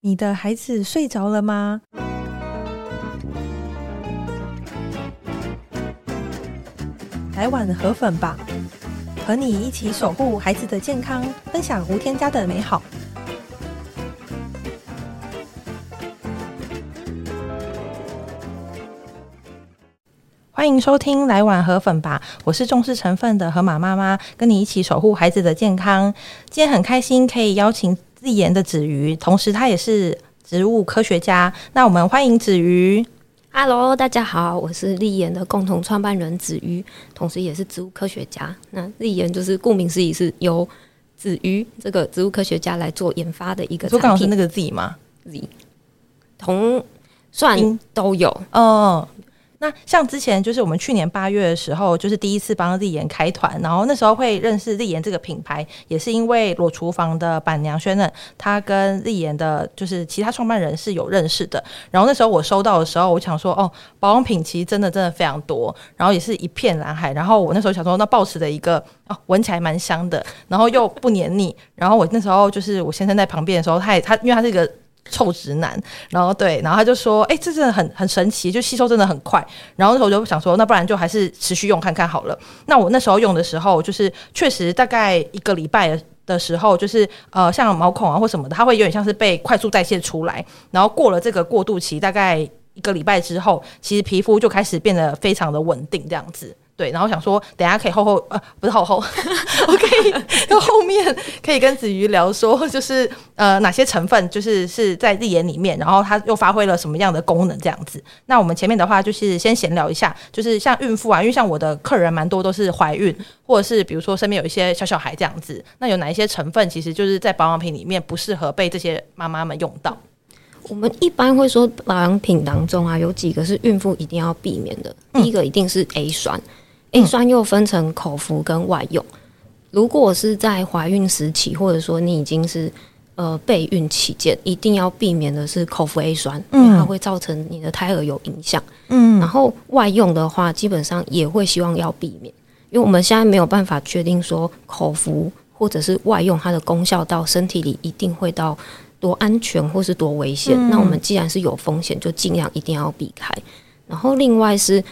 你的孩子睡着了吗？来碗河粉吧，和你一起守护孩子的健康，分享无添加的美好。欢迎收听《来碗河粉吧》，我是重视成分的河马妈妈，跟你一起守护孩子的健康。今天很开心可以邀请。立言的子瑜，同时他也是植物科学家。那我们欢迎子瑜。Hello，大家好，我是立言的共同创办人子瑜，同时也是植物科学家。那立言就是顾名思义，是由子瑜这个植物科学家来做研发的一个产品。刚好是那个 Z 吗？Z 同算都有哦。那像之前就是我们去年八月的时候，就是第一次帮丽妍开团，然后那时候会认识丽妍这个品牌，也是因为裸厨房的板娘轩呢，她跟丽妍的就是其他创办人是有认识的。然后那时候我收到的时候，我想说哦，保养品其实真的真的非常多，然后也是一片蓝海。然后我那时候想说，那抱持的一个哦，闻起来蛮香的，然后又不黏腻。然后我那时候就是我先生在旁边的时候，他也他因为他是一个。臭直男，然后对，然后他就说：“哎、这真的很很神奇，就吸收真的很快。”然后那时候我就想说：“那不然就还是持续用看看好了。”那我那时候用的时候，就是确实大概一个礼拜的时候，就是呃，像毛孔啊或什么的，它会有点像是被快速代谢出来。然后过了这个过渡期，大概一个礼拜之后，其实皮肤就开始变得非常的稳定，这样子。对，然后想说，等下可以后后呃，不是后后，我可以到后面可以跟子瑜聊说，就是呃哪些成分就是是在立言里面，然后它又发挥了什么样的功能这样子。那我们前面的话就是先闲聊一下，就是像孕妇啊，因为像我的客人蛮多都是怀孕，或者是比如说身边有一些小小孩这样子，那有哪一些成分其实就是在保养品里面不适合被这些妈妈们用到？我们一般会说保养品当中啊，有几个是孕妇一定要避免的，第一个一定是 A 酸。A 酸又分成口服跟外用。如果是在怀孕时期，或者说你已经是呃备孕期间，一定要避免的是口服 A 酸，因为它会造成你的胎儿有影响。嗯，然后外用的话，基本上也会希望要避免，因为我们现在没有办法确定说口服或者是外用它的功效到身体里一定会到多安全或是多危险。那我们既然是有风险，就尽量一定要避开。然后另外是。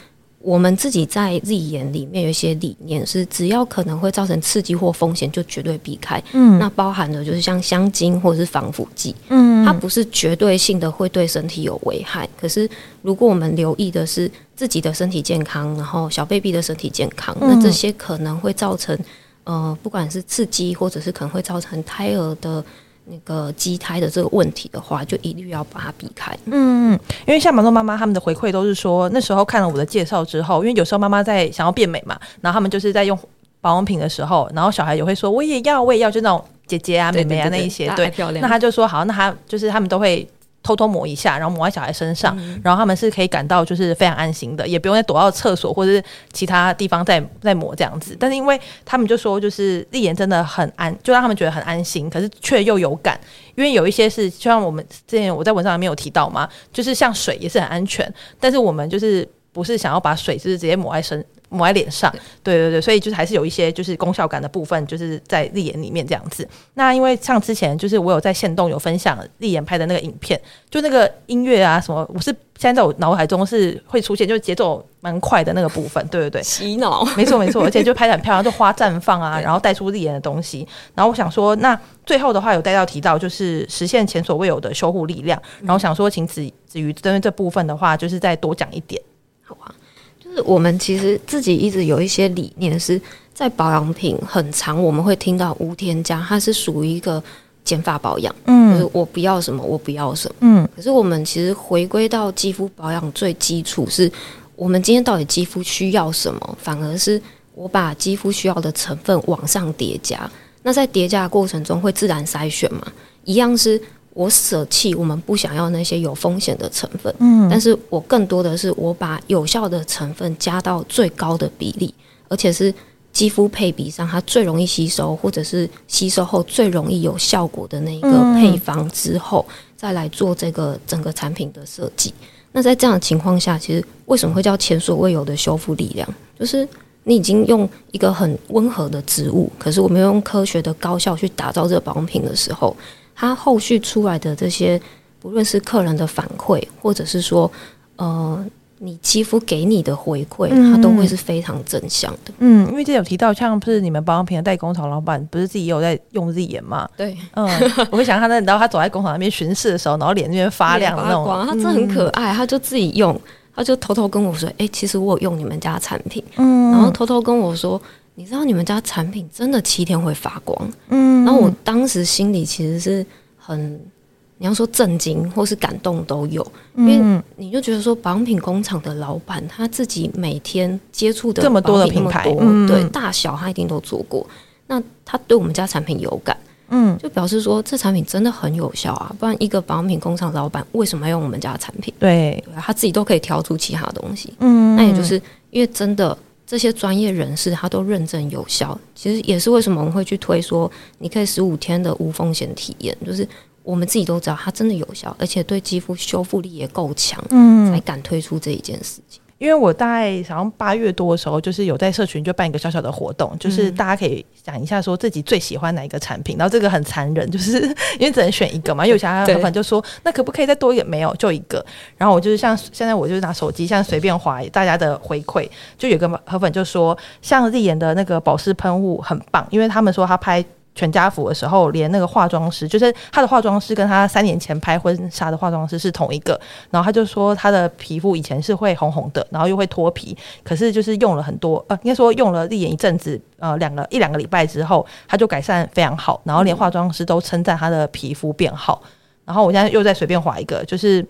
我们自己在自己眼里面有一些理念，是只要可能会造成刺激或风险，就绝对避开。嗯，那包含的就是像香精或者是防腐剂。嗯，它不是绝对性的会对身体有危害。可是如果我们留意的是自己的身体健康，然后小 baby 的身体健康，那这些可能会造成呃，不管是刺激，或者是可能会造成胎儿的。那个畸胎的这个问题的话，就一律要把它避开。嗯，因为像蛮多妈妈他们的回馈都是说，那时候看了我的介绍之后，因为有时候妈妈在想要变美嘛，然后他们就是在用保养品的时候，然后小孩也会说我也要，我也要，就那种姐姐啊、妹妹啊那一些，对，那他就说好，那他就是他们都会。偷偷抹一下，然后抹在小孩身上，嗯、然后他们是可以感到就是非常安心的，也不用再躲到厕所或者是其他地方再再抹这样子。但是因为他们就说，就是立言真的很安，就让他们觉得很安心，可是却又有感。因为有一些是，就像我们之前我在文章里面有提到嘛，就是像水也是很安全，但是我们就是不是想要把水就是直接抹在身。抹在脸上，对对对，所以就是还是有一些就是功效感的部分，就是在立言里面这样子。那因为像之前就是我有在线动有分享立言拍的那个影片，就那个音乐啊什么，我是现在在我脑海中是会出现，就是节奏蛮快的那个部分，对对对，洗脑，没错没错，而且就拍的很漂亮，就花绽放啊，然后带出立言的东西。然后我想说，那最后的话有带到提到，就是实现前所未有的修护力量。然后想说，请子子瑜针对这部分的话，就是再多讲一点，好啊。我们其实自己一直有一些理念，是在保养品很长，我们会听到无添加，它是属于一个减法保养，嗯，就是我不要什么，我不要什么，嗯。可是我们其实回归到肌肤保养最基础，是我们今天到底肌肤需要什么？反而是我把肌肤需要的成分往上叠加，那在叠加的过程中会自然筛选嘛，一样是。我舍弃我们不想要那些有风险的成分，嗯，但是我更多的是我把有效的成分加到最高的比例，而且是肌肤配比上它最容易吸收，或者是吸收后最容易有效果的那一个配方之后，再来做这个整个产品的设计。那在这样的情况下，其实为什么会叫前所未有的修复力量？就是你已经用一个很温和的植物，可是我们用科学的高效去打造这个保养品的时候。它后续出来的这些，不论是客人的反馈，或者是说，呃。你肌肤给你的回馈，它都会是非常正向的。嗯，因为这有提到，像不是你们保养品的代工厂老板，不是自己也有在用日眼嘛？对，嗯，我会想他那，然后他走在工厂那边巡视的时候，然后脸那边发亮的那种，他真的很可爱，他就自己用，他就偷偷跟我说：“哎、欸，其实我有用你们家产品。”嗯，然后偷偷跟我说：“你知道你们家产品真的七天会发光。”嗯，然后我当时心里其实是很。你要说震惊或是感动都有，因为你就觉得说保养品工厂的老板他自己每天接触的这么多的品牌，对大小他一定都做过。那他对我们家产品有感，嗯，就表示说这产品真的很有效啊！不然一个保养品工厂老板为什么要用我们家的产品？对，对，他自己都可以挑出其他东西。嗯，那也就是因为真的这些专业人士他都认证有效，其实也是为什么我们会去推说你可以十五天的无风险体验，就是。我们自己都知道它真的有效，而且对肌肤修复力也够强，嗯，才敢推出这一件事情。因为我大概好像八月多的时候，就是有在社群就办一个小小的活动，就是大家可以讲一下说自己最喜欢哪一个产品。然后这个很残忍，就是 因为只能选一个嘛。有其他粉粉就说，那可不可以再多一点？没有，就一个。然后我就是像现在，我就是拿手机，像随便划大家的回馈，就有个河粉就说，像丽妍的那个保湿喷雾很棒，因为他们说他拍。全家福的时候，连那个化妆师，就是他的化妆师，跟他三年前拍婚纱的化妆师是同一个。然后他就说，他的皮肤以前是会红红的，然后又会脱皮，可是就是用了很多，呃，应该说用了日颜一阵子，呃，两个一两个礼拜之后，他就改善非常好，然后连化妆师都称赞他的皮肤变好。然后我现在又再随便划一个，就是。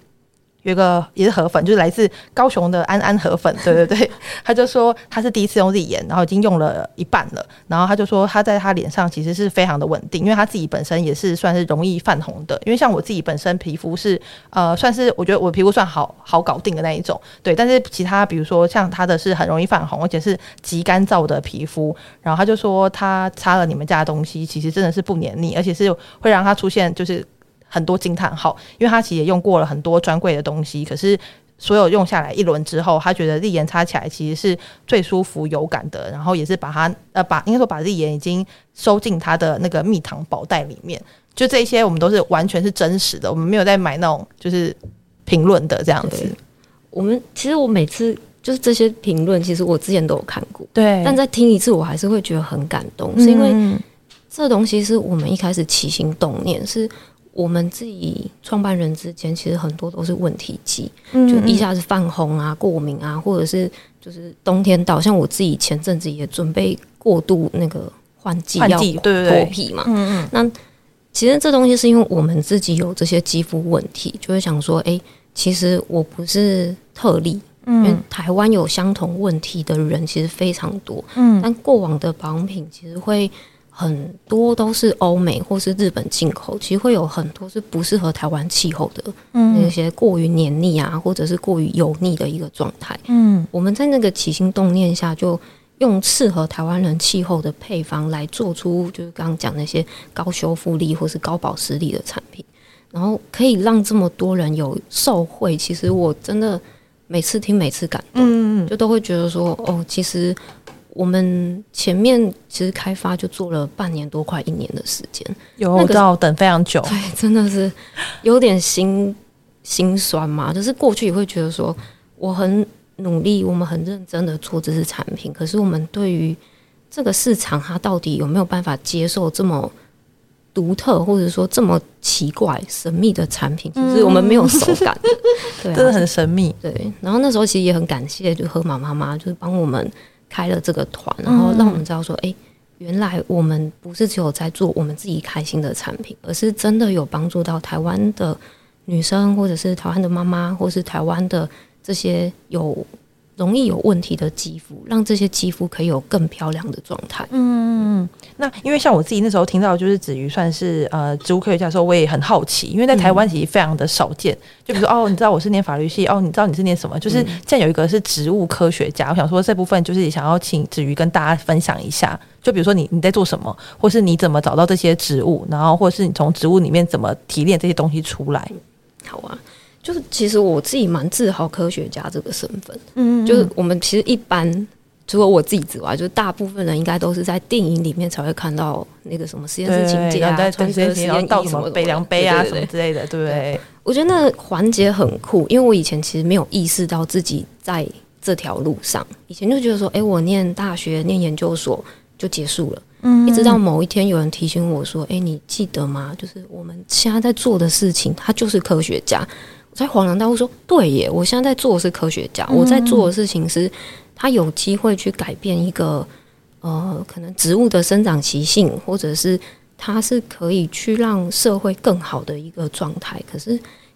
有一个也是河粉，就是来自高雄的安安河粉，对对对，他就说他是第一次用日颜，然后已经用了一半了，然后他就说他在他脸上其实是非常的稳定，因为他自己本身也是算是容易泛红的，因为像我自己本身皮肤是呃算是我觉得我皮肤算好好搞定的那一种，对，但是其他比如说像他的是很容易泛红，而且是极干燥的皮肤，然后他就说他擦了你们家的东西，其实真的是不黏腻，而且是会让他出现就是。很多惊叹号，因为他其实也用过了很多专柜的东西，可是所有用下来一轮之后，他觉得日颜擦起来其实是最舒服有感的，然后也是把它呃把应该说把日颜已经收进他的那个蜜糖宝袋里面，就这些我们都是完全是真实的，我们没有在买那种就是评论的这样子。我们其实我每次就是这些评论，其实我之前都有看过，对，但再听一次我还是会觉得很感动，嗯、是因为这东西是我们一开始起心动念是。我们自己创办人之间，其实很多都是问题肌，嗯嗯就一下子泛红啊、过敏啊，或者是就是冬天到，像我自己前阵子也准备过度那个换季要脱皮嘛。嗯嗯。那其实这东西是因为我们自己有这些肌肤问题，就会想说，哎、欸，其实我不是特例，嗯、因为台湾有相同问题的人其实非常多。嗯。但过往的保养品其实会。很多都是欧美或是日本进口，其实会有很多是不适合台湾气候的，嗯，那些过于黏腻啊，或者是过于油腻的一个状态。嗯，我们在那个起心动念下，就用适合台湾人气候的配方来做出，就是刚刚讲那些高修复力或是高保湿力的产品，然后可以让这么多人有受惠。其实我真的每次听，每次感动，嗯，就都会觉得说，哦，其实。我们前面其实开发就做了半年多，快一年的时间，有等非常久，对，真的是有点心心酸嘛。就是过去也会觉得说，我很努力，我们很认真的做这些产品，可是我们对于这个市场，它到底有没有办法接受这么独特，或者说这么奇怪、神秘的产品？其实我们没有手感，对，真的很神秘。对，然后那时候其实也很感谢，就河马妈妈，就是帮我们。开了这个团，然后让我们知道说，哎、欸，原来我们不是只有在做我们自己开心的产品，而是真的有帮助到台湾的女生，或者是台湾的妈妈，或是台湾的这些有。容易有问题的肌肤，让这些肌肤可以有更漂亮的状态。嗯，那因为像我自己那时候听到，就是子瑜算是呃植物科学家的时候，我也很好奇，因为在台湾其实非常的少见。嗯、就比如说哦，你知道我是念法律系，哦，你知道你是念什么？就是现在有一个是植物科学家，我想说这部分就是想要请子瑜跟大家分享一下。就比如说你你在做什么，或是你怎么找到这些植物，然后或是你从植物里面怎么提炼这些东西出来？好啊。就是其实我自己蛮自豪科学家这个身份，嗯，就是我们其实一般除了我自己之外，就大部分人应该都是在电影里面才会看到那个什么实验室情节啊，穿着实验衣什么背量杯啊什么之类的，对不对？我觉得那个环节很酷，因为我以前其实没有意识到自己在这条路上，以前就觉得说，哎，我念大学、念研究所就结束了。嗯，一直到某一天有人提醒我说，哎，你记得吗？就是我们现在在做的事情，他就是科学家。我才恍然大悟说，对耶，我现在在做的是科学家，我在做的事情是。他有机会去改变一个呃，可能植物的生长习性，或者是它是可以去让社会更好的一个状态。可是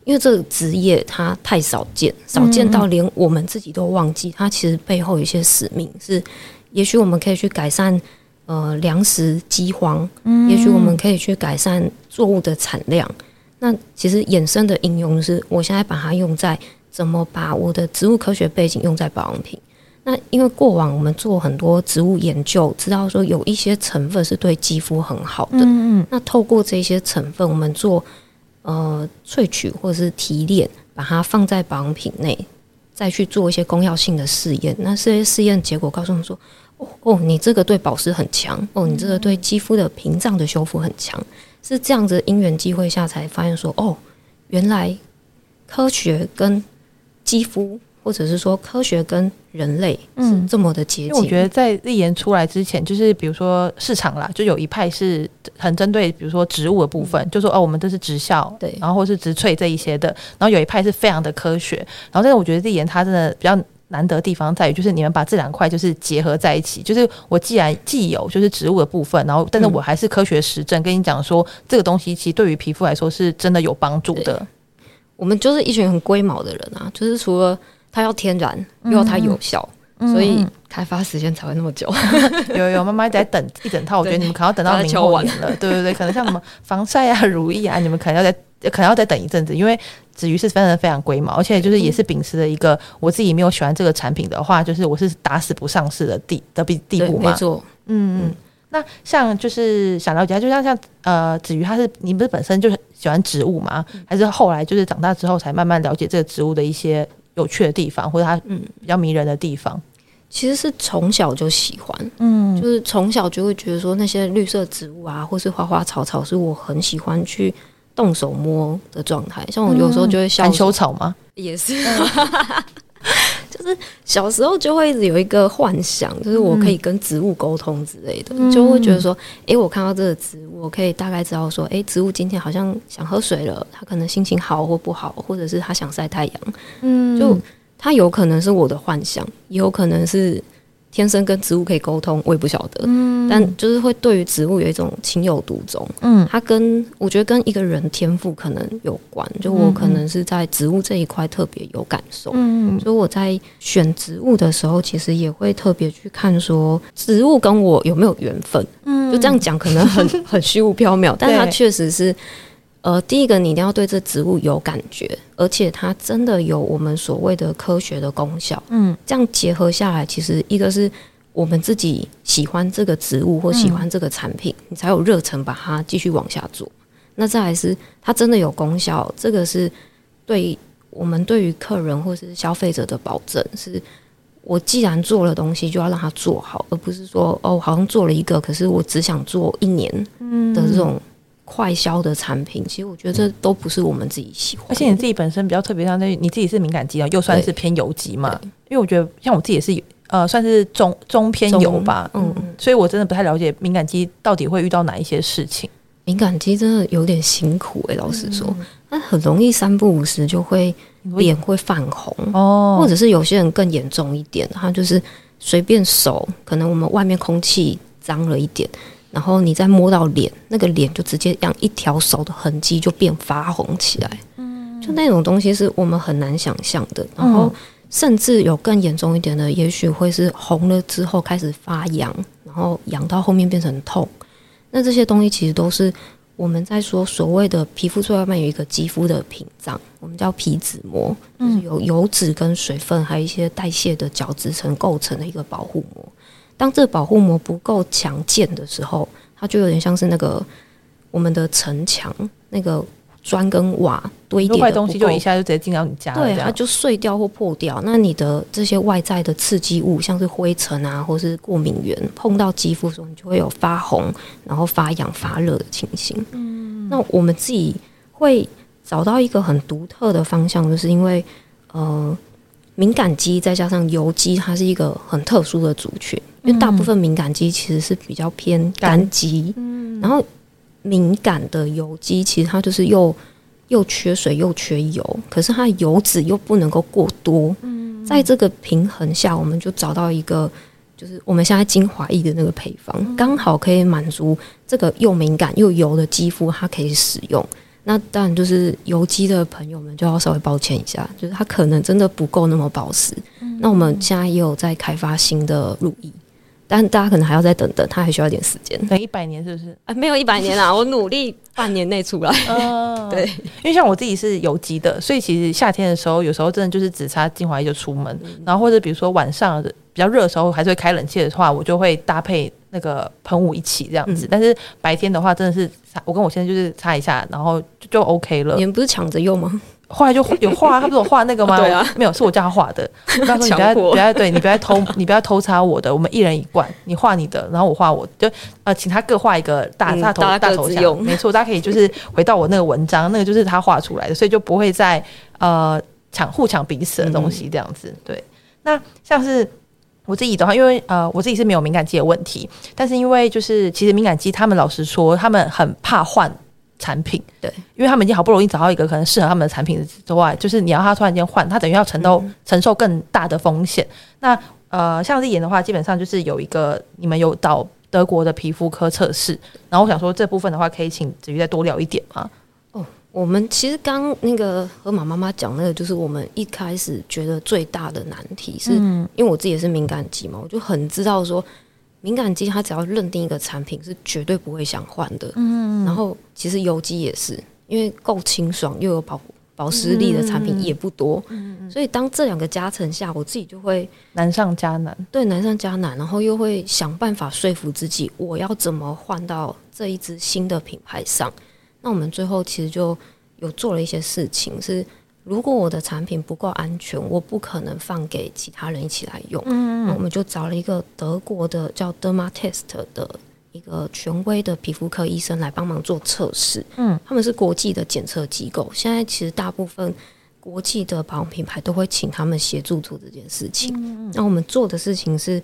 因为这个职业它太少见，少见到连我们自己都忘记，它其实背后有一些使命是，也许我们可以去改善呃粮食饥荒，也许我们可以去改善作物的产量。那其实衍生的应用是，我现在把它用在怎么把我的植物科学背景用在保养品。那因为过往我们做很多植物研究，知道说有一些成分是对肌肤很好的。嗯嗯。那透过这些成分，我们做呃萃取或者是提炼，把它放在保养品内，再去做一些功效性的试验。那这些试验结果告诉我们说，哦哦，你这个对保湿很强，哦，你这个对肌肤的屏障的修复很强，是这样子因缘际会下才发现说，哦，原来科学跟肌肤。或者是说科学跟人类是这么的接近，我觉得在立言出来之前，就是比如说市场啦，就有一派是很针对，比如说植物的部分，嗯、就说哦，我们这是植效，对，然后或是植萃这一些的，然后有一派是非常的科学，然后但是我觉得立言它真的比较难得的地方在于，就是你们把这两块就是结合在一起，就是我既然既有就是植物的部分，然后但是我还是科学实证跟你讲说，这个东西其实对于皮肤来说是真的有帮助的。我们就是一群很龟毛的人啊，就是除了。它要天然，又要它有效，嗯、所以开发时间才会那么久。有有，妈妈在等一整套，我觉得你们可能要等到明后年了。对对对，可能像什么防晒啊、乳液啊，你们可能要再可能要再等一阵子，因为子瑜是非常非常龟毛，而且就是也是秉持了一个我自己没有喜欢这个产品的话，就是我是打死不上市的地的地地步嘛。没错，嗯嗯。那像就是想了解，就像像呃子瑜，他是你不是本身就是喜欢植物吗？还是后来就是长大之后才慢慢了解这个植物的一些？有趣的地方，或者它嗯比较迷人的地方，嗯、其实是从小就喜欢，嗯，就是从小就会觉得说那些绿色植物啊，或是花花草草，是我很喜欢去动手摸的状态。像我有时候就会笑，含羞草吗？也是。就是小时候就会一直有一个幻想，就是我可以跟植物沟通之类的，嗯、就会觉得说，哎、欸，我看到这个植物，我可以大概知道说，哎、欸，植物今天好像想喝水了，它可能心情好或不好，或者是它想晒太阳，嗯，就它有可能是我的幻想，也有可能是。天生跟植物可以沟通，我也不晓得。嗯，但就是会对于植物有一种情有独钟。嗯，它跟我觉得跟一个人天赋可能有关。就我可能是在植物这一块特别有感受。嗯，所以我在选植物的时候，其实也会特别去看说植物跟我有没有缘分。嗯，就这样讲可能很 很虚无缥缈，但它确实是。呃，第一个你一定要对这植物有感觉，而且它真的有我们所谓的科学的功效。嗯，这样结合下来，其实一个是我们自己喜欢这个植物或喜欢这个产品，嗯、你才有热忱把它继续往下做。那再来是它真的有功效，这个是对我们对于客人或是消费者的保证。是我既然做了东西，就要让它做好，而不是说哦，好像做了一个，可是我只想做一年的这种。快消的产品，其实我觉得这都不是我们自己喜欢。而且你自己本身比较特别，像那你自己是敏感肌啊，又算是偏油肌嘛。因为我觉得像我自己也是呃，算是中中偏油吧。嗯，所以我真的不太了解敏感肌到底会遇到哪一些事情。敏感肌真的有点辛苦诶、欸，老实说，那很容易三不五时就会脸会泛红哦，或者是有些人更严重一点，他就是随便手，可能我们外面空气脏了一点。然后你再摸到脸，那个脸就直接让一条手的痕迹就变发红起来，嗯，就那种东西是我们很难想象的。然后甚至有更严重一点的，也许会是红了之后开始发痒，然后痒到后面变成痛。那这些东西其实都是我们在说所谓的皮肤最外面有一个肌肤的屏障，我们叫皮脂膜，就是由油脂跟水分还有一些代谢的角质层构成的一个保护膜。当这个保护膜不够强健的时候，它就有点像是那个我们的城墙，那个砖跟瓦堆叠坏东西就一下就直接进到你家了，对，它就碎掉或破掉。那你的这些外在的刺激物，像是灰尘啊，或是过敏源，碰到肌肤的时候，你就会有发红，然后发痒、发热的情形。嗯，那我们自己会找到一个很独特的方向，就是因为呃，敏感肌再加上油肌，它是一个很特殊的族群。因为大部分敏感肌其实是比较偏干肌，嗯，然后敏感的油肌其实它就是又又缺水又缺油，可是它油脂又不能够过多，嗯，在这个平衡下，我们就找到一个就是我们现在精华液的那个配方，刚好可以满足这个又敏感又油的肌肤，它可以使用。那当然就是油肌的朋友们就要稍微抱歉一下，就是它可能真的不够那么保湿。那我们现在也有在开发新的乳液。但大家可能还要再等等，它还需要一点时间，等一百年是不是？啊，没有一百年啦，我努力半年内出来。嗯，对，因为像我自己是油肌的，所以其实夏天的时候，有时候真的就是只擦精华液就出门，嗯、然后或者比如说晚上比较热的时候，还是会开冷气的话，我就会搭配那个喷雾一起这样子。嗯、但是白天的话，真的是擦，我跟我现在就是擦一下，然后就，就 OK 了。你们不是抢着用吗？后来就 有画，他不是有画那个吗？对啊，没有，是我叫他画的。我说你不要，不要，对你不要偷，你不要偷擦我的。我们一人一罐，你画你的，然后我画我的，就呃，请他各画一个大大头、嗯、大头像。没错，大家可以就是回到我那个文章，那个就是他画出来的，所以就不会再呃抢互抢彼此的东西这样子。对，那像是我自己的话，因为呃我自己是没有敏感肌的问题，但是因为就是其实敏感肌，他们老实说，他们很怕换。产品对，因为他们已经好不容易找到一个可能适合他们的产品之外，就是你要他突然间换，他等于要承受承受更大的风险。那呃，像日颜的话，基本上就是有一个你们有到德国的皮肤科测试，然后我想说这部分的话，可以请子瑜再多聊一点吗？哦，我们其实刚那个和马妈妈讲那个，就是我们一开始觉得最大的难题是，嗯、因为我自己也是敏感肌嘛，我就很知道说。敏感肌，它只要认定一个产品是绝对不会想换的。嗯，然后其实油肌也是，因为够清爽又有保保湿力的产品也不多。嗯，所以当这两个加成下，我自己就会难上加难。对，难上加难，然后又会想办法说服自己，我要怎么换到这一支新的品牌上。那我们最后其实就有做了一些事情是。如果我的产品不够安全，我不可能放给其他人一起来用。嗯，那我们就找了一个德国的叫 Dermatest 的一个权威的皮肤科医生来帮忙做测试。嗯，他们是国际的检测机构。现在其实大部分国际的保养品牌都会请他们协助做这件事情。嗯，那我们做的事情是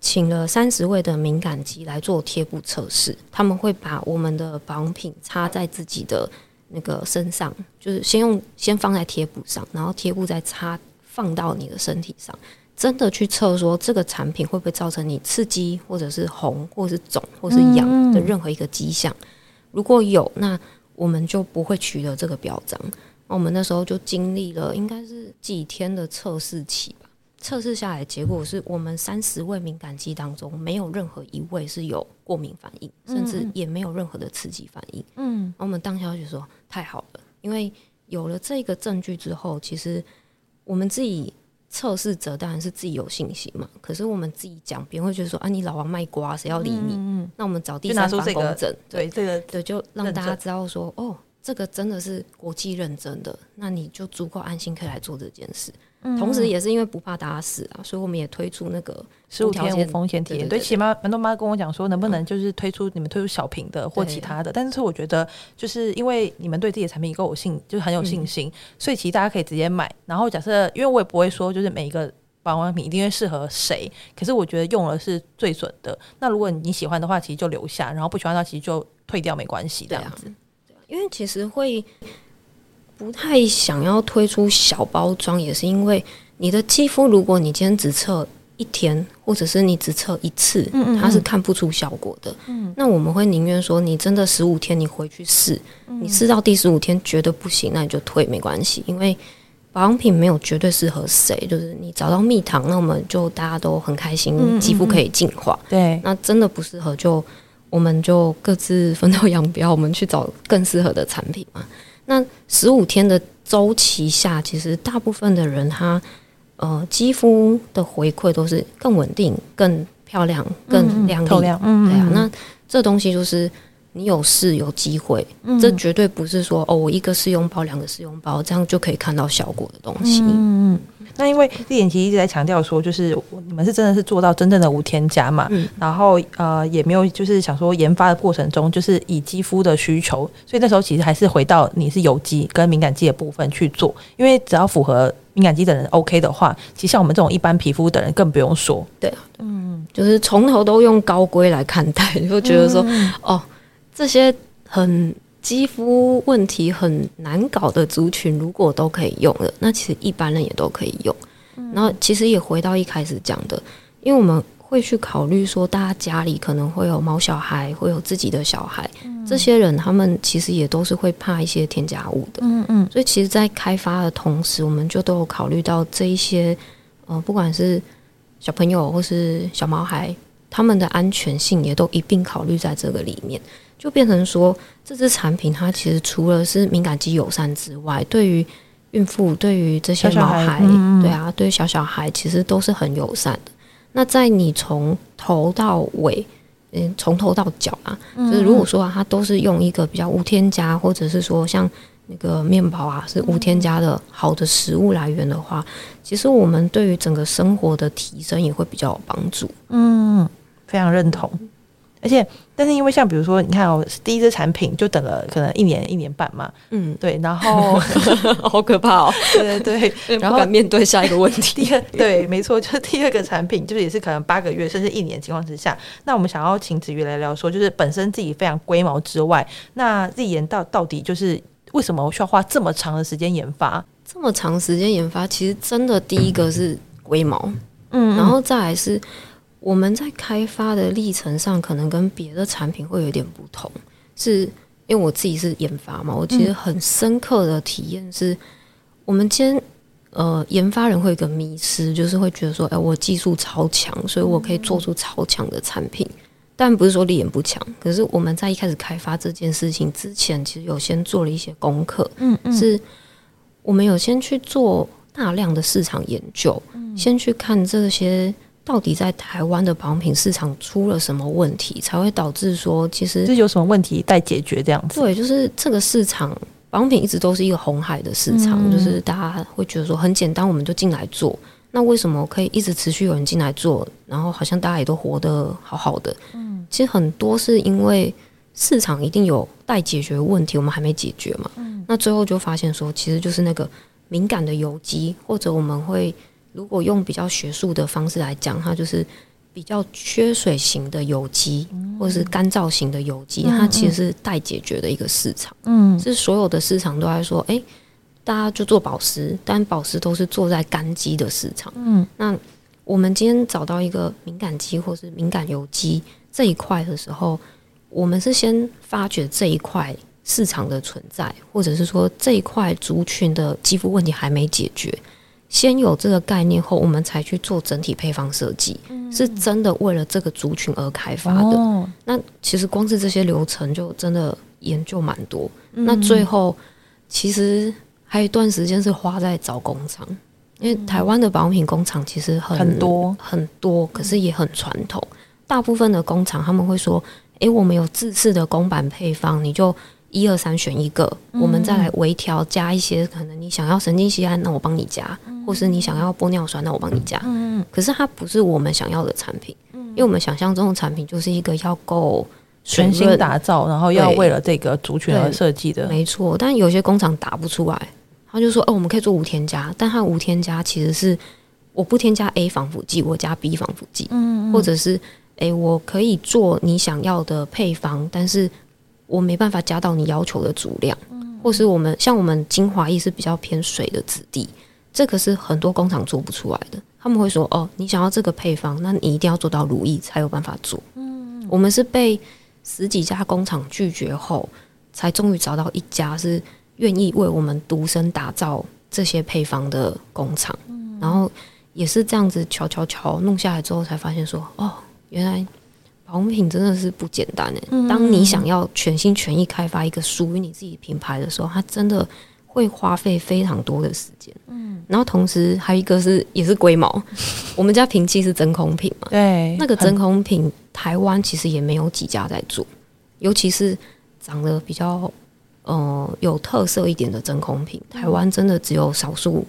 请了三十位的敏感肌来做贴布测试。他们会把我们的保养品插在自己的。那个身上就是先用先放在贴布上，然后贴布再擦放到你的身体上，真的去测说这个产品会不会造成你刺激或者是红或者是肿或者是痒的任何一个迹象。如果有，那我们就不会取得这个表彰。那我们那时候就经历了应该是几天的测试期。测试下来，结果是我们三十位敏感肌当中，没有任何一位是有过敏反应，甚至也没有任何的刺激反应。嗯，然后我们当下就说太好了，因为有了这个证据之后，其实我们自己测试者当然是自己有信心嘛。可是我们自己讲，别人会觉得说啊，你老王卖瓜，谁要理你？嗯，那我们找第三方公证，对这个对，就让大家知道说哦，这个真的是国际认证的，那你就足够安心可以来做这件事。嗯同时，也是因为不怕打死啊，所以我们也推出那个十五天无风险体验。对，起码蛮多妈跟我讲说，能不能就是推出你们推出小瓶的或其他的。但是我觉得，就是因为你们对自己的产品够有信，就是很有信心，所以其实大家可以直接买。然后假设，因为我也不会说，就是每一个保养品一定会适合谁。可是我觉得用了是最准的。那如果你喜欢的话，其实就留下；然后不喜欢的话，其实就退掉，没关系。这样子，因为其实会。不太想要推出小包装，也是因为你的肌肤，如果你今天只测一天，或者是你只测一次，嗯嗯，它是看不出效果的。嗯，那我们会宁愿说，你真的十五天你回去试，你试到第十五天觉得不行，那你就退没关系，因为保养品没有绝对适合谁，就是你找到蜜糖，那我们就大家都很开心，肌肤可以净化。对，那真的不适合就我们就各自分道扬镳，我们去找更适合的产品嘛。那十五天的周期下，其实大部分的人他呃肌肤的回馈都是更稳定、更漂亮、更亮丽。嗯、透亮，嗯，对啊。那这东西就是你有事有机会，嗯、这绝对不是说哦，我一个试用包、两个试用包这样就可以看到效果的东西。嗯嗯。那因为立妍其实一直在强调说，就是你们是真的是做到真正的无添加嘛，嗯、然后呃也没有就是想说研发的过程中就是以肌肤的需求，所以那时候其实还是回到你是有机跟敏感肌的部分去做，因为只要符合敏感肌的人 OK 的话，其实像我们这种一般皮肤的人更不用说。对啊，嗯，就是从头都用高规来看待，就觉得说、嗯、哦这些很。肌肤问题很难搞的族群，如果都可以用了，那其实一般人也都可以用。嗯、然后其实也回到一开始讲的，因为我们会去考虑说，大家家里可能会有毛小孩，会有自己的小孩，嗯、这些人他们其实也都是会怕一些添加物的。嗯嗯。所以其实，在开发的同时，我们就都有考虑到这一些，呃，不管是小朋友或是小毛孩，他们的安全性也都一并考虑在这个里面。就变成说，这支产品它其实除了是敏感肌友善之外，对于孕妇、对于这些毛孩，小小嗯、对啊，对于小小孩其实都是很友善的。那在你从头到尾，嗯，从头到脚啊，嗯、就是如果说啊，它都是用一个比较无添加，或者是说像那个面包啊是无添加的好的食物来源的话，其实我们对于整个生活的提升也会比较有帮助。嗯，非常认同。而且，但是因为像比如说，你看哦，第一支产品就等了可能一年一年半嘛，嗯，对，然后 好可怕哦，对对对，然后面对下一个问题。第二，对，没错，就是第二个产品，就是也是可能八个月甚至一年情况之下，那我们想要请子瑜来聊说，就是本身自己非常龟毛之外，那自己研到到底就是为什么需要花这么长的时间研发？这么长时间研发，其实真的第一个是龟毛，嗯，然后再来是。我们在开发的历程上，可能跟别的产品会有点不同，是因为我自己是研发嘛，我其实很深刻的体验是，我们今天呃研发人会有一个迷失，就是会觉得说，哎，我技术超强，所以我可以做出超强的产品。但不是说立妍不强，可是我们在一开始开发这件事情之前，其实有先做了一些功课，嗯嗯，是我们有先去做大量的市场研究，先去看这些。到底在台湾的保养品市场出了什么问题，才会导致说其实是有什么问题待解决这样子？对，就是这个市场保养品一直都是一个红海的市场，嗯、就是大家会觉得说很简单，我们就进来做。那为什么可以一直持续有人进来做，然后好像大家也都活得好好的？嗯，其实很多是因为市场一定有待解决问题，我们还没解决嘛。嗯，那最后就发现说，其实就是那个敏感的油肌，或者我们会。如果用比较学术的方式来讲，它就是比较缺水型的油肌，嗯、或者是干燥型的油肌，嗯、它其实是待解决的一个市场。嗯，是所有的市场都在说，诶、欸，大家就做保湿，但保湿都是做在干肌的市场。嗯，那我们今天找到一个敏感肌或是敏感油肌这一块的时候，我们是先发掘这一块市场的存在，或者是说这一块族群的肌肤问题还没解决。先有这个概念后，我们才去做整体配方设计，嗯、是真的为了这个族群而开发的。哦、那其实光是这些流程就真的研究蛮多。嗯、那最后其实还有一段时间是花在找工厂，因为台湾的保养品工厂其实很，很多很多，可是也很传统。大部分的工厂他们会说：“诶，我们有自制的公版配方，你就。”一二三选一个，嗯、我们再来微调加一些，可能你想要神经酰胺，那我帮你加，嗯、或是你想要玻尿酸，那我帮你加。嗯，可是它不是我们想要的产品，嗯、因为我们想象中的产品就是一个要够全新打造，然后要为了这个族群而设计的。没错，但有些工厂打不出来，他就说：“哦，我们可以做无添加，但它无添加其实是我不添加 A 防腐剂，我加 B 防腐剂，嗯，或者是诶，我可以做你想要的配方，但是。”我没办法加到你要求的足量，或是我们像我们精华液是比较偏水的质地，这个是很多工厂做不出来的。他们会说：“哦，你想要这个配方，那你一定要做到如意才有办法做。”嗯，我们是被十几家工厂拒绝后，才终于找到一家是愿意为我们独身打造这些配方的工厂。嗯、然后也是这样子敲敲敲弄下来之后，才发现说：“哦，原来。”保养品真的是不简单诶。当你想要全心全意开发一个属于你自己品牌的时候，它真的会花费非常多的时间。嗯，然后同时还有一个是也是龟毛，我们家平气是真空瓶嘛？对，那个真空瓶台湾其实也没有几家在做，尤其是长得比较呃有特色一点的真空瓶，台湾真的只有少数。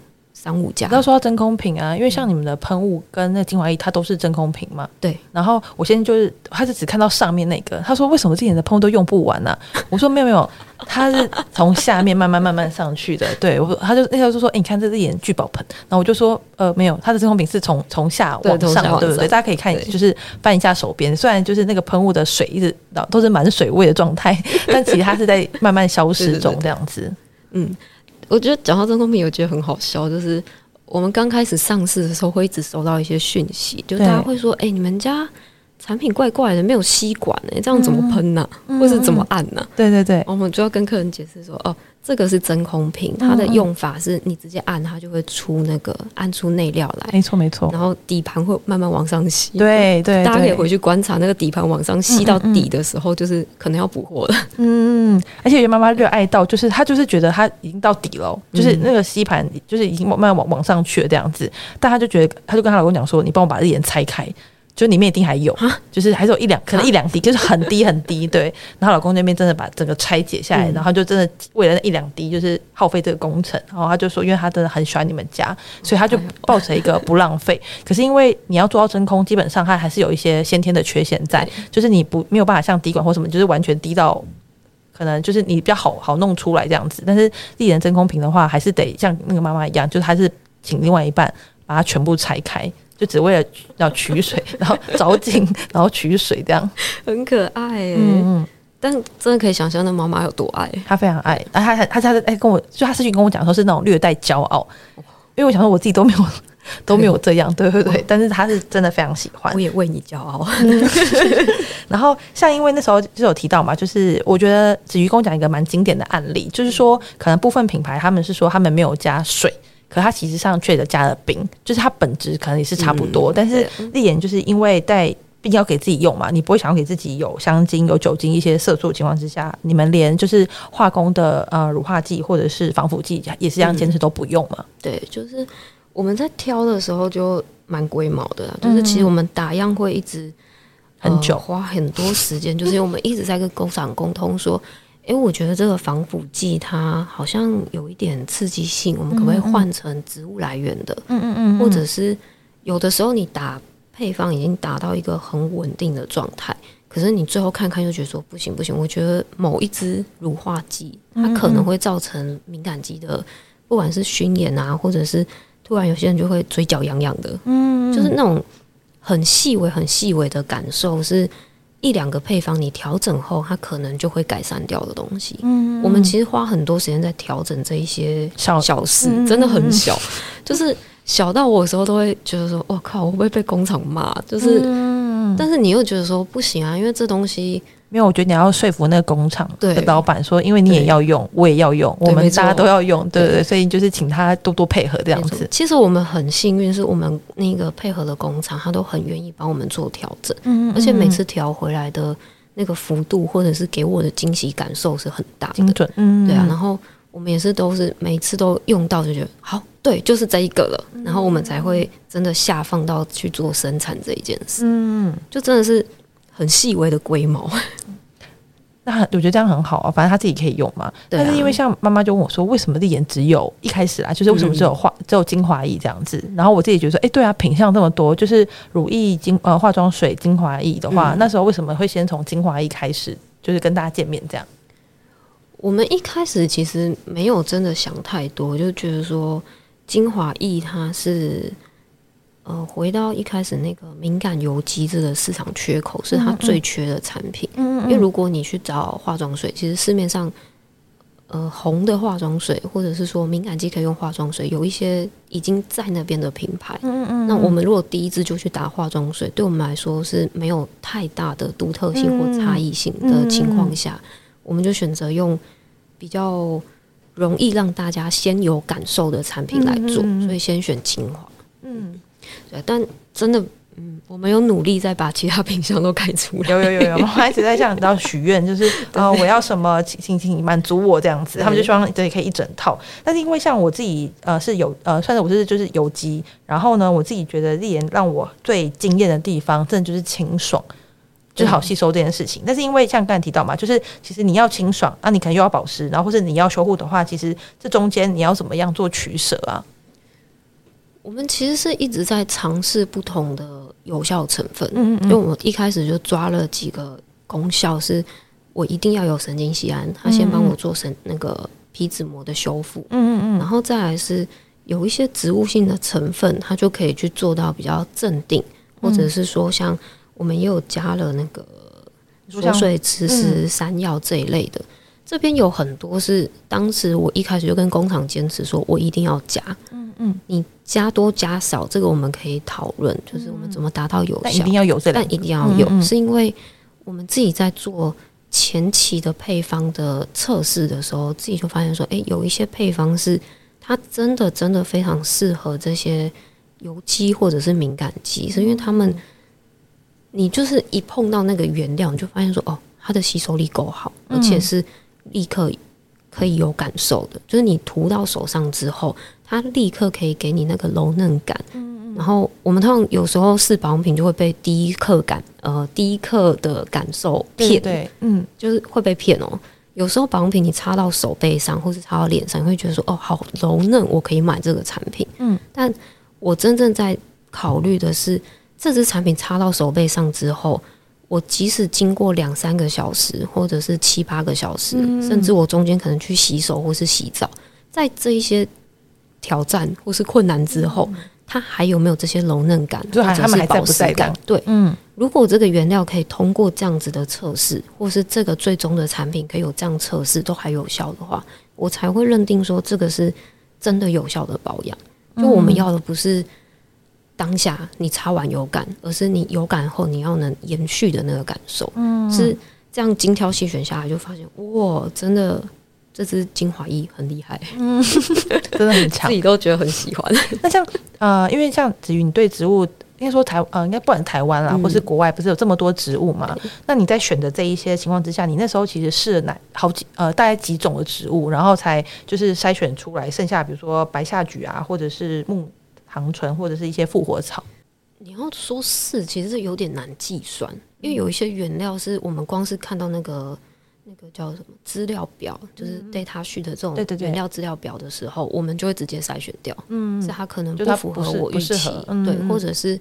三五家，要说到真空瓶啊，因为像你们的喷雾跟那精华液，它都是真空瓶嘛。对。然后我现在就是，他是只看到上面那个，他说为什么之前的喷雾都用不完呢、啊？我说没有没有，它是从下面慢慢慢慢上去的。对，我说他就那时候就说，哎、欸，你看这是眼聚宝盆。然后我就说，呃，没有，它的真空瓶是从从下往上，对，对不对？大家可以看，就是翻一下手边，虽然就是那个喷雾的水一直都是满水位的状态，但其实它是在慢慢消失中这样子。对对对嗯。我觉得讲到真空瓶，我觉得很好笑，就是我们刚开始上市的时候，会一直收到一些讯息，就大家会说：“哎、欸，你们家。”产品怪怪的，没有吸管哎、欸，这样怎么喷呢、啊嗯？或是怎么按呢、啊？对对对，我们就要跟客人解释说，哦，这个是真空瓶，它的用法是你直接按，它就会出那个按出内料来，没错没错。然后底盘会慢慢往上吸，对对，大家可以回去观察那个底盘往上吸到底的时候，就是可能要补货了。嗯，而且妈妈热爱到，就是她就是觉得她已经到底了，就是那个吸盘就是已经慢慢往往上去了这样子，但她就觉得，她就跟她老公讲说，你帮我把这眼拆开。就里面一定还有，就是还是有一两，可能一两滴，就是很低很低，对。然后老公那边真的把整个拆解下来，嗯、然后就真的为了那一两滴，就是耗费这个工程。然后他就说，因为他真的很喜欢你们家，所以他就抱着一个不浪费。可是因为你要做到真空，基本上它还是有一些先天的缺陷在，就是你不没有办法像滴管或什么，就是完全滴到，可能就是你比较好好弄出来这样子。但是丽人真空瓶的话，还是得像那个妈妈一样，就是还是请另外一半把它全部拆开。就只为了要取水，然后找井，然后取水，这样很可爱、欸。嗯，但真的可以想象那妈妈有多爱，她非常爱。然后她她她哎跟我就她私讯跟我讲说是那种略带骄傲，因为我想说我自己都没有 都没有这样，对对，对？但是她是真的非常喜欢，我也为你骄傲。然后像因为那时候就有提到嘛，就是我觉得子瑜跟我讲一个蛮经典的案例，就是说可能部分品牌他们是说他们没有加水。可它其实上确实加了冰，就是它本质可能也是差不多，嗯、但是立眼就是因为在毕竟要给自己用嘛，你不会想要给自己有香精、有酒精一些色素的情况之下，你们连就是化工的呃乳化剂或者是防腐剂也是这样坚持都不用嘛、嗯？对，就是我们在挑的时候就蛮龟毛的，就是其实我们打样会一直很久、呃，花很多时间，就是因为我们一直在跟工厂沟通说。哎、欸，我觉得这个防腐剂它好像有一点刺激性，我们可不可以换成植物来源的？嗯嗯嗯，或者是有的时候你打配方已经达到一个很稳定的状态，可是你最后看看又觉得说不行不行，我觉得某一支乳化剂它可能会造成敏感肌的，不管是熏眼啊，或者是突然有些人就会嘴角痒痒的，嗯，就是那种很细微很细微的感受是。一两个配方你调整后，它可能就会改善掉的东西。嗯，我们其实花很多时间在调整这一些小小事，真的很小，就是小到我有时候都会觉得说：“我靠，我会不会被工厂骂？”就是，但是你又觉得说不行啊，因为这东西。没有我觉得你要说服那个工厂的老板说，因为你也要用，我也要用，我们大家都要用，对对。对，所以就是请他多多配合这样子。其实我们很幸运，是我们那个配合的工厂，他都很愿意帮我们做调整，嗯，而且每次调回来的那个幅度，或者是给我的惊喜感受是很大的，精准，嗯，对啊。然后我们也是都是每次都用到就觉得好，对，就是这一个了，然后我们才会真的下放到去做生产这一件事，嗯，就真的是很细微的规模。那我觉得这样很好啊，反正他自己可以用嘛。但是因为像妈妈就问我说，为什么立眼只有一开始啊，就是为什么只有化只有精华液这样子？然后我自己觉得说，哎，对啊，品相这么多，就是乳液、精呃化妆水、精华液的话，那时候为什么会先从精华液开始，就是跟大家见面这样？我们一开始其实没有真的想太多，就觉得说精华液它是。呃，回到一开始那个敏感油肌这个市场缺口是它最缺的产品。嗯嗯。因为如果你去找化妆水，其实市面上呃红的化妆水，或者是说敏感肌可以用化妆水，有一些已经在那边的品牌。嗯嗯。那我们如果第一支就去打化妆水，对我们来说是没有太大的独特性或差异性的情况下，我们就选择用比较容易让大家先有感受的产品来做，所以先选精华。嗯。对，但真的，嗯，我们有努力在把其他品项都改出来。有有有有，我们一直在向你要许愿，就是啊、呃，我要什么，请请请满足我这样子。他们就希望这里可以一整套。但是因为像我自己，呃，是有呃，算是我是就是有机。然后呢，我自己觉得立眼让我最惊艳的地方，真的就是清爽。就是好吸收这件事情。但是因为像刚才提到嘛，就是其实你要清爽，那你可能又要保湿，然后或者你要修护的话，其实这中间你要怎么样做取舍啊？我们其实是一直在尝试不同的有效成分，嗯嗯，因为我一开始就抓了几个功效，是我一定要有神经酰胺，它先帮我做神那个皮脂膜的修复，嗯嗯嗯，然后再来是有一些植物性的成分，它就可以去做到比较镇定，或者是说像我们也有加了那个锁水磁石、山药这一类的。这边有很多是当时我一开始就跟工厂坚持说，我一定要加。嗯嗯，你加多加少，这个我们可以讨论，就是我们怎么达到有效。但一定要有这，但一定要有，是因为我们自己在做前期的配方的测试的时候，自己就发现说，诶，有一些配方是它真的真的非常适合这些油肌或者是敏感肌，是因为他们，你就是一碰到那个原料，你就发现说，哦，它的吸收力够好，而且是。立刻可以有感受的，就是你涂到手上之后，它立刻可以给你那个柔嫩感。嗯嗯。然后我们通常有时候试保养品就会被第一刻感，呃，第一刻的感受骗。对。嗯，就是会被骗哦。有时候保养品你擦到手背上，或是擦到脸上，你会觉得说哦，好柔嫩，我可以买这个产品。嗯。但我真正在考虑的是，这支产品擦到手背上之后。我即使经过两三个小时，或者是七八个小时，嗯、甚至我中间可能去洗手或是洗澡，在这一些挑战或是困难之后，嗯、它还有没有这些柔嫩感，或者是保湿感？对，嗯，如果这个原料可以通过这样子的测试，或是这个最终的产品可以有这样测试都还有效的话，我才会认定说这个是真的有效的保养。就我们要的不是。当下你擦完有感，而是你有感后你要能延续的那个感受，嗯，是这样精挑细选下来，就发现哇，真的这支精华液很厉害，嗯，真的很强，自己都觉得很喜欢。那像呃，因为像子瑜，你对植物应该说台呃，应该不管台湾啦，嗯、或是国外，不是有这么多植物嘛？嗯、那你在选择这一些情况之下，你那时候其实试了哪好几呃，大概几种的植物，然后才就是筛选出来剩下，比如说白下菊啊，或者是木。长醇或者是一些复活草，你要说是，其实是有点难计算，因为有一些原料是我们光是看到那个那个叫什么资料表，就是 data sheet 的这种原料资料表的时候，我们就会直接筛选掉。嗯，是它可能不符合我预期，对，或者是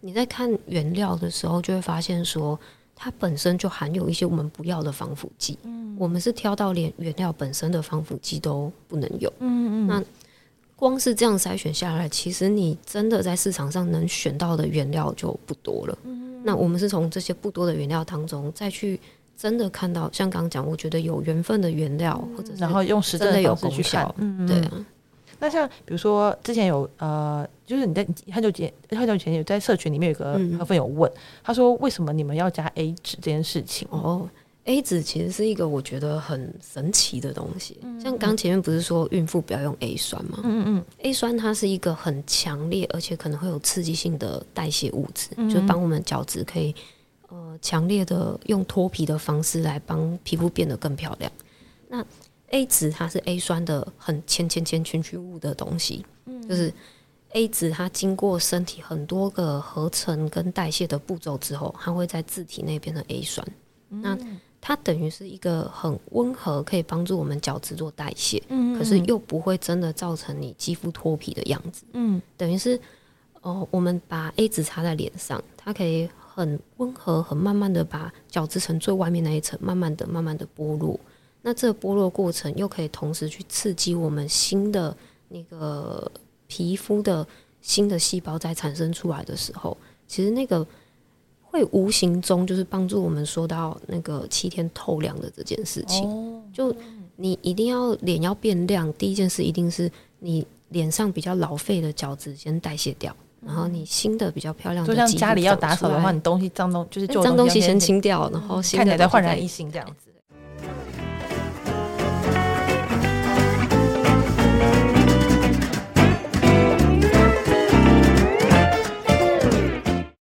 你在看原料的时候，就会发现说它本身就含有一些我们不要的防腐剂。嗯，我们是挑到连原料本身的防腐剂都不能有。嗯嗯，那。光是这样筛选下来，其实你真的在市场上能选到的原料就不多了。嗯、那我们是从这些不多的原料当中，再去真的看到，像刚刚讲，我觉得有缘分的原料，或者然后用实证的有功效。嗯，对啊。那像比如说之前有呃，就是你在很久前很久前有在社群里面有个河粉有问，嗯、他说为什么你们要加 A 酯这件事情？哦。A 酯其实是一个我觉得很神奇的东西，像刚前面不是说孕妇不要用 A 酸吗？嗯嗯，A 酸它是一个很强烈而且可能会有刺激性的代谢物质，就帮我们角质可以呃强烈的用脱皮的方式来帮皮肤变得更漂亮。那 A 酯它是 A 酸的很千千千群居物的东西，就是 A 酯它经过身体很多个合成跟代谢的步骤之后，它会在自体内变成 A 酸。那它等于是一个很温和，可以帮助我们角质做代谢，嗯，可是又不会真的造成你肌肤脱皮的样子，嗯，等于是哦、呃，我们把 A 酯擦在脸上，它可以很温和、很慢慢的把角质层最外面那一层慢慢的、慢慢的剥落，那这个剥落过程又可以同时去刺激我们新的那个皮肤的新的细胞在产生出来的时候，其实那个。会无形中就是帮助我们说到那个七天透亮的这件事情。哦、就你一定要脸要变亮，第一件事一定是你脸上比较老废的角质先代谢掉，然后你新的比较漂亮的。就像家里要打扫的话，你东西脏东就是旧脏东西先清掉，然后新的看起来再焕然一新这样子。